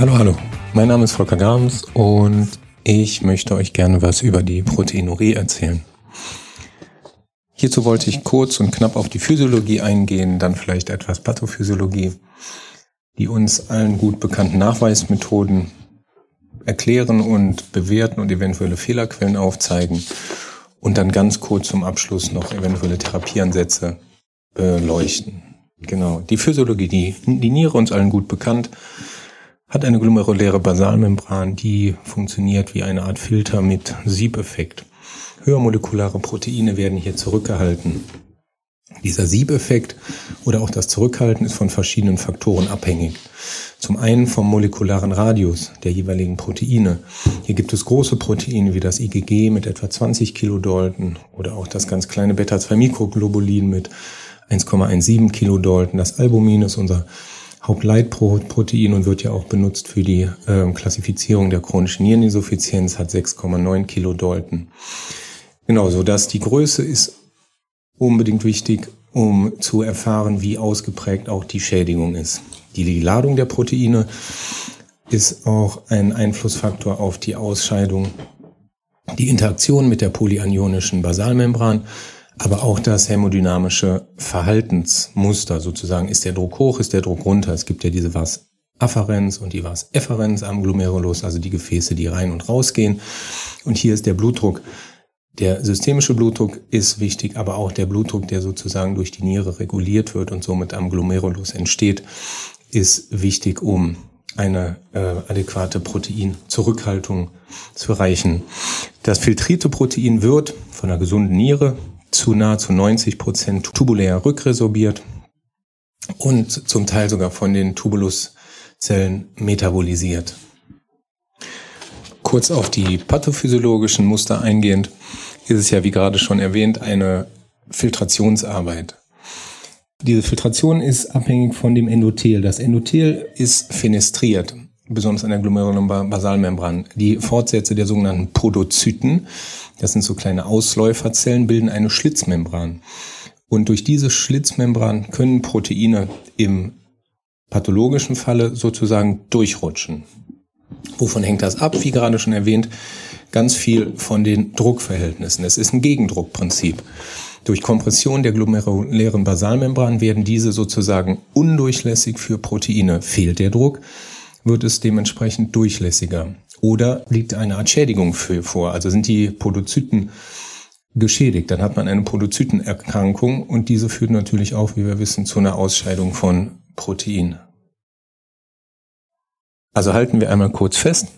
Hallo, hallo. Mein Name ist Volker Grams und ich möchte euch gerne was über die Proteinurie erzählen. Hierzu wollte ich kurz und knapp auf die Physiologie eingehen, dann vielleicht etwas Pathophysiologie, die uns allen gut bekannten Nachweismethoden erklären und bewerten und eventuelle Fehlerquellen aufzeigen und dann ganz kurz zum Abschluss noch eventuelle Therapieansätze beleuchten. Genau, die Physiologie, die, die Niere uns allen gut bekannt, hat eine glomeruläre Basalmembran, die funktioniert wie eine Art Filter mit Siebeffekt. Höhermolekulare Proteine werden hier zurückgehalten. Dieser Siebeffekt oder auch das Zurückhalten ist von verschiedenen Faktoren abhängig. Zum einen vom molekularen Radius der jeweiligen Proteine. Hier gibt es große Proteine wie das IgG mit etwa 20 Kilodalton oder auch das ganz kleine Beta-2-Mikroglobulin mit 1,17 Kilodalton. Das Albumin ist unser Hauptleitprotein und wird ja auch benutzt für die äh, Klassifizierung der chronischen Niereninsuffizienz, hat 6,9 Kilodalton. Genau, so dass die Größe ist unbedingt wichtig, um zu erfahren, wie ausgeprägt auch die Schädigung ist. Die Ladung der Proteine ist auch ein Einflussfaktor auf die Ausscheidung, die Interaktion mit der polyanionischen Basalmembran aber auch das hämodynamische Verhaltensmuster sozusagen. Ist der Druck hoch, ist der Druck runter? Es gibt ja diese was Afferenz und die was Efferenz am Glomerulus, also die Gefäße, die rein und rausgehen. Und hier ist der Blutdruck. Der systemische Blutdruck ist wichtig, aber auch der Blutdruck, der sozusagen durch die Niere reguliert wird und somit am Glomerulus entsteht, ist wichtig, um eine äh, adäquate Proteinzurückhaltung zu erreichen. Das filtrierte Protein wird von einer gesunden Niere zu nahezu 90 Prozent tubulär rückresorbiert und zum Teil sogar von den Tubuluszellen metabolisiert. Kurz auf die pathophysiologischen Muster eingehend, ist es ja, wie gerade schon erwähnt, eine Filtrationsarbeit. Diese Filtration ist abhängig von dem Endothel. Das Endothel ist fenestriert besonders an der Glomerulum-Basalmembran. Die Fortsätze der sogenannten Podozyten, das sind so kleine Ausläuferzellen, bilden eine Schlitzmembran. Und durch diese Schlitzmembran können Proteine im pathologischen Falle sozusagen durchrutschen. Wovon hängt das ab? Wie gerade schon erwähnt, ganz viel von den Druckverhältnissen. Es ist ein Gegendruckprinzip. Durch Kompression der glomerulären Basalmembran werden diese sozusagen undurchlässig für Proteine. Fehlt der Druck, wird es dementsprechend durchlässiger. Oder liegt eine Art Schädigung für, vor? Also sind die Podozyten geschädigt, dann hat man eine Podozytenerkrankung und diese führt natürlich auch, wie wir wissen, zu einer Ausscheidung von Protein. Also halten wir einmal kurz fest,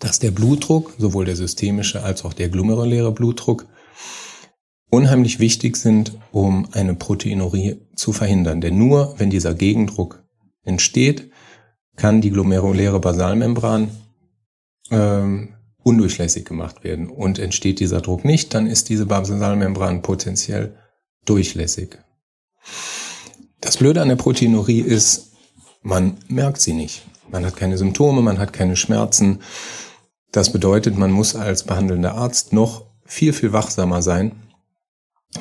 dass der Blutdruck, sowohl der systemische als auch der glomeruläre Blutdruck, unheimlich wichtig sind, um eine Proteinurie zu verhindern. Denn nur wenn dieser Gegendruck entsteht, kann die glomeruläre Basalmembran ähm, undurchlässig gemacht werden. Und entsteht dieser Druck nicht, dann ist diese Basalmembran potenziell durchlässig. Das Blöde an der Proteinurie ist, man merkt sie nicht. Man hat keine Symptome, man hat keine Schmerzen. Das bedeutet, man muss als behandelnder Arzt noch viel, viel wachsamer sein,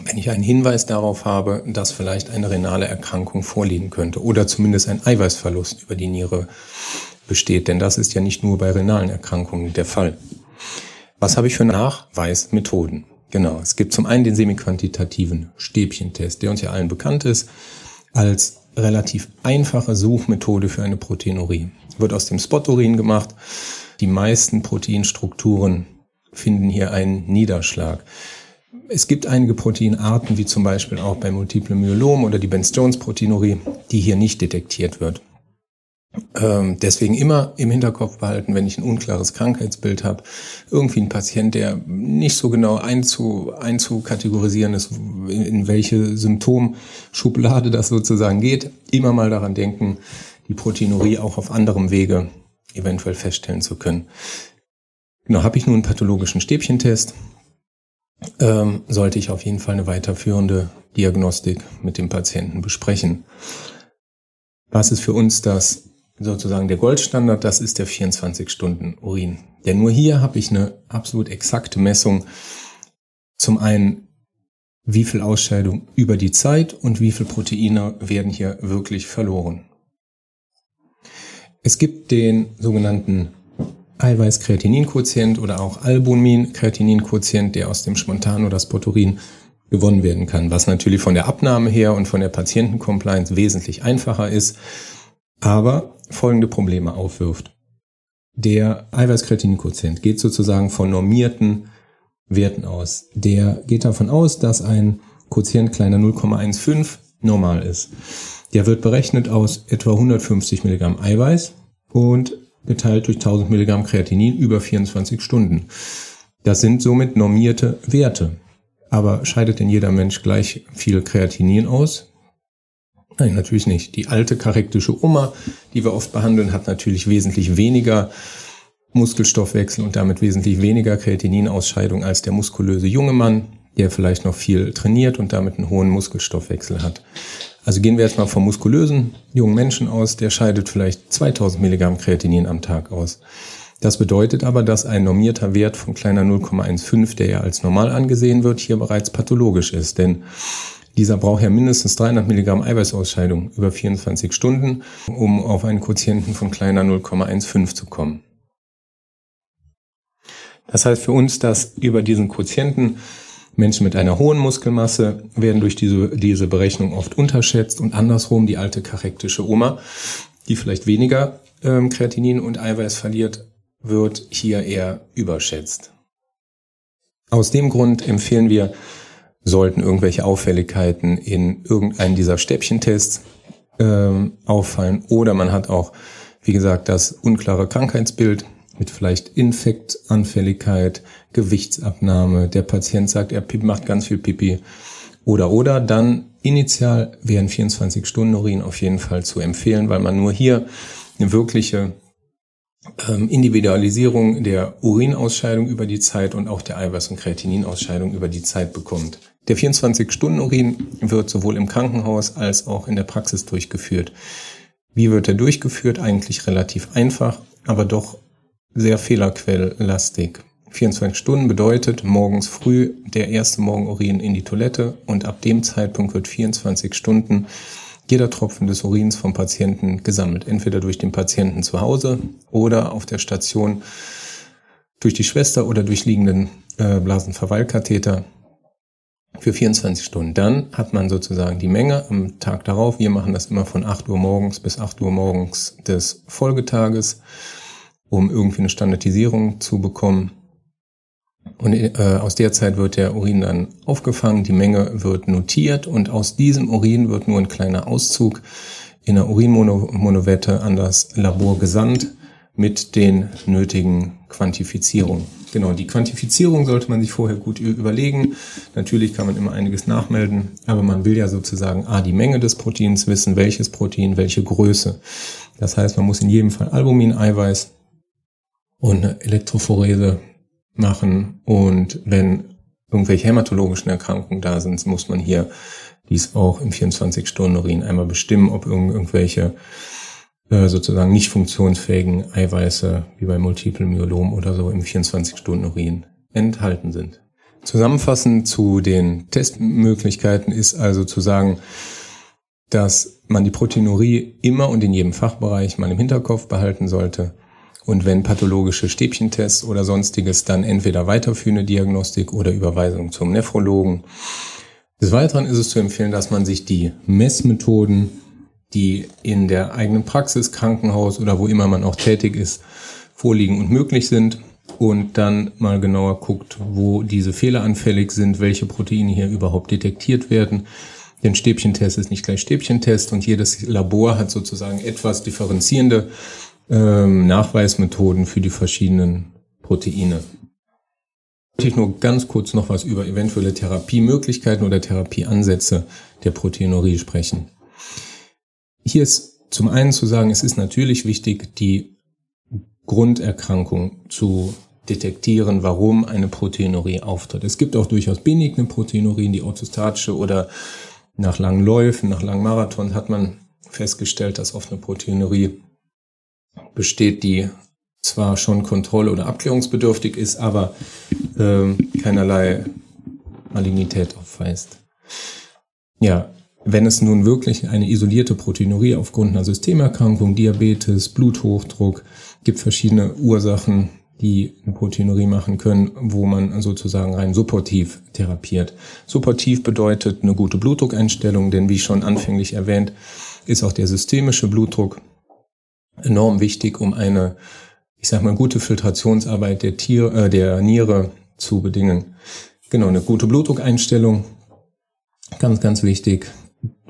wenn ich einen Hinweis darauf habe, dass vielleicht eine renale Erkrankung vorliegen könnte oder zumindest ein Eiweißverlust über die Niere besteht, denn das ist ja nicht nur bei renalen Erkrankungen der Fall. Was habe ich für Nachweismethoden? Genau, es gibt zum einen den semiquantitativen Stäbchentest, der uns ja allen bekannt ist, als relativ einfache Suchmethode für eine Proteinurie. Wird aus dem Spot-Urin gemacht. Die meisten Proteinstrukturen finden hier einen Niederschlag. Es gibt einige Proteinarten, wie zum Beispiel auch bei Multiple Myelom oder die Benz-Jones-Proteinurie, die hier nicht detektiert wird. Ähm, deswegen immer im Hinterkopf behalten, wenn ich ein unklares Krankheitsbild habe, irgendwie ein Patient, der nicht so genau einzu, einzukategorisieren ist, in, in welche Symptomschublade das sozusagen geht, immer mal daran denken, die Proteinurie auch auf anderem Wege eventuell feststellen zu können. Genau, habe ich nun einen pathologischen Stäbchentest, ähm, sollte ich auf jeden Fall eine weiterführende Diagnostik mit dem Patienten besprechen. Was ist für uns das sozusagen der Goldstandard? Das ist der 24-Stunden-Urin. Denn nur hier habe ich eine absolut exakte Messung. Zum einen, wie viel Ausscheidung über die Zeit und wie viel Proteine werden hier wirklich verloren. Es gibt den sogenannten Eiweiß-Kreatinin-Quotient oder auch Albumin-Kreatinin-Quotient, der aus dem Spontan oder Spoturin gewonnen werden kann, was natürlich von der Abnahme her und von der Patientencompliance wesentlich einfacher ist, aber folgende Probleme aufwirft. Der Eiweiß-Kreatinin-Quotient geht sozusagen von normierten Werten aus. Der geht davon aus, dass ein Quotient kleiner 0,15 normal ist. Der wird berechnet aus etwa 150 Milligramm Eiweiß und geteilt durch 1000 Milligramm Kreatinin über 24 Stunden. Das sind somit normierte Werte. Aber scheidet denn jeder Mensch gleich viel Kreatinin aus? Nein, natürlich nicht. Die alte charektische Oma, die wir oft behandeln, hat natürlich wesentlich weniger Muskelstoffwechsel und damit wesentlich weniger Kreatininausscheidung als der muskulöse junge Mann, der vielleicht noch viel trainiert und damit einen hohen Muskelstoffwechsel hat. Also gehen wir jetzt mal vom muskulösen jungen Menschen aus, der scheidet vielleicht 2000 Milligramm Kreatinin am Tag aus. Das bedeutet aber, dass ein normierter Wert von kleiner 0,15, der ja als normal angesehen wird, hier bereits pathologisch ist. Denn dieser braucht ja mindestens 300 Milligramm Eiweißausscheidung über 24 Stunden, um auf einen Quotienten von kleiner 0,15 zu kommen. Das heißt für uns, dass über diesen Quotienten Menschen mit einer hohen Muskelmasse werden durch diese, diese Berechnung oft unterschätzt und andersrum die alte karektische Oma, die vielleicht weniger ähm, Kreatinin und Eiweiß verliert, wird hier eher überschätzt. Aus dem Grund empfehlen wir, sollten irgendwelche Auffälligkeiten in irgendeinem dieser Stäbchentests ähm, auffallen oder man hat auch, wie gesagt, das unklare Krankheitsbild mit vielleicht Infektanfälligkeit, Gewichtsabnahme, der Patient sagt, er macht ganz viel Pipi oder oder, dann initial wären 24 Stunden Urin auf jeden Fall zu empfehlen, weil man nur hier eine wirkliche ähm, Individualisierung der Urinausscheidung über die Zeit und auch der Eiweiß- und Kreatininausscheidung über die Zeit bekommt. Der 24-Stunden-Urin wird sowohl im Krankenhaus als auch in der Praxis durchgeführt. Wie wird er durchgeführt? Eigentlich relativ einfach, aber doch sehr fehlerquelllastig. 24 Stunden bedeutet morgens früh der erste Morgenurin in die Toilette und ab dem Zeitpunkt wird 24 Stunden jeder Tropfen des Urins vom Patienten gesammelt. Entweder durch den Patienten zu Hause oder auf der Station durch die Schwester oder durch liegenden äh, Blasenverweilkatheter für 24 Stunden. Dann hat man sozusagen die Menge am Tag darauf. Wir machen das immer von 8 Uhr morgens bis 8 Uhr morgens des Folgetages um irgendwie eine Standardisierung zu bekommen. Und äh, aus der Zeit wird der Urin dann aufgefangen, die Menge wird notiert und aus diesem Urin wird nur ein kleiner Auszug in der Urinmonowette an das Labor gesandt mit den nötigen Quantifizierungen. Genau, die Quantifizierung sollte man sich vorher gut überlegen. Natürlich kann man immer einiges nachmelden, aber man will ja sozusagen A, die Menge des Proteins wissen, welches Protein, welche Größe. Das heißt, man muss in jedem Fall Albumin, Eiweiß, und eine Elektrophorese machen. Und wenn irgendwelche hämatologischen Erkrankungen da sind, muss man hier dies auch im 24-Stunden-Urin einmal bestimmen, ob irgendwelche äh, sozusagen nicht funktionsfähigen Eiweiße wie bei Multiple Myelom oder so im 24-Stunden-Urin enthalten sind. Zusammenfassend zu den Testmöglichkeiten ist also zu sagen, dass man die Proteinurie immer und in jedem Fachbereich mal im Hinterkopf behalten sollte und wenn pathologische Stäbchentests oder sonstiges, dann entweder weiterführende Diagnostik oder Überweisung zum Nephrologen. Des Weiteren ist es zu empfehlen, dass man sich die Messmethoden, die in der eigenen Praxis, Krankenhaus oder wo immer man auch tätig ist, vorliegen und möglich sind und dann mal genauer guckt, wo diese Fehler anfällig sind, welche Proteine hier überhaupt detektiert werden. Denn Stäbchentest ist nicht gleich Stäbchentest und jedes Labor hat sozusagen etwas differenzierende ähm, Nachweismethoden für die verschiedenen Proteine. Möchte ich nur ganz kurz noch was über eventuelle Therapiemöglichkeiten oder Therapieansätze der Proteinurie sprechen. Hier ist zum einen zu sagen, es ist natürlich wichtig, die Grunderkrankung zu detektieren, warum eine Proteinurie auftritt. Es gibt auch durchaus benigne Proteinurien, die orthostatische oder nach langen Läufen, nach langen Marathons hat man festgestellt, dass oft eine Proteinurie besteht, die zwar schon kontrolle- oder abklärungsbedürftig ist, aber äh, keinerlei Malignität aufweist. Ja, wenn es nun wirklich eine isolierte Proteinurie aufgrund einer Systemerkrankung, Diabetes, Bluthochdruck, gibt verschiedene Ursachen, die eine Proteinurie machen können, wo man sozusagen rein supportiv therapiert. Supportiv bedeutet eine gute Blutdruckeinstellung, denn wie schon anfänglich erwähnt, ist auch der systemische Blutdruck enorm wichtig, um eine, ich sag mal, gute Filtrationsarbeit der Tier, äh, der Niere zu bedingen. Genau, eine gute Blutdruckeinstellung, ganz, ganz wichtig.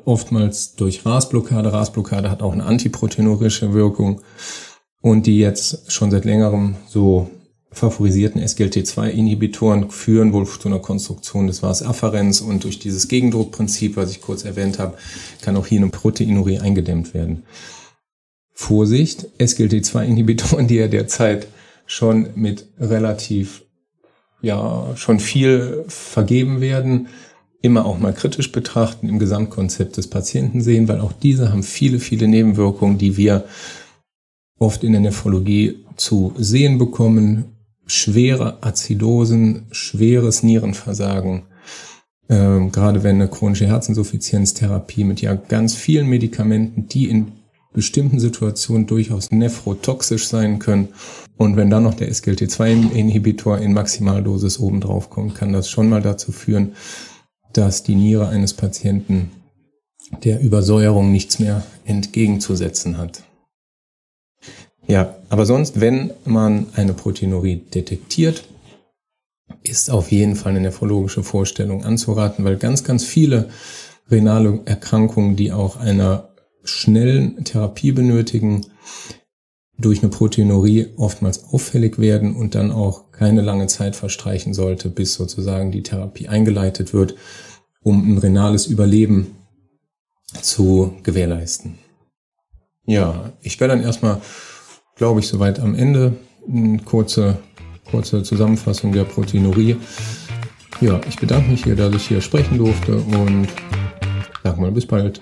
Oftmals durch RAS-Blockade. RAS-Blockade hat auch eine antiproteinurische Wirkung und die jetzt schon seit längerem so favorisierten SGLT2-Inhibitoren führen wohl zu einer Konstruktion des Vas-Afferens und durch dieses Gegendruckprinzip, was ich kurz erwähnt habe, kann auch hier eine Proteinurie eingedämmt werden. Vorsicht, SGLT2-Inhibitoren, die ja derzeit schon mit relativ, ja, schon viel vergeben werden, immer auch mal kritisch betrachten, im Gesamtkonzept des Patienten sehen, weil auch diese haben viele, viele Nebenwirkungen, die wir oft in der Nephrologie zu sehen bekommen. Schwere Azidosen, schweres Nierenversagen, ähm, gerade wenn eine chronische Herzinsuffizienztherapie mit ja ganz vielen Medikamenten, die in bestimmten Situationen durchaus nephrotoxisch sein können. Und wenn dann noch der SGLT2-Inhibitor in Maximaldosis obendrauf kommt, kann das schon mal dazu führen, dass die Niere eines Patienten der Übersäuerung nichts mehr entgegenzusetzen hat. Ja, aber sonst, wenn man eine Proteinurie detektiert, ist auf jeden Fall eine nephrologische Vorstellung anzuraten, weil ganz, ganz viele renale Erkrankungen, die auch einer schnellen Therapie benötigen, durch eine Proteinurie oftmals auffällig werden und dann auch keine lange Zeit verstreichen sollte, bis sozusagen die Therapie eingeleitet wird, um ein renales Überleben zu gewährleisten. Ja, ich werde dann erstmal glaube ich, soweit am Ende. Eine kurze, kurze Zusammenfassung der Proteinurie. Ja, ich bedanke mich hier, dass ich hier sprechen durfte und sag mal bis bald.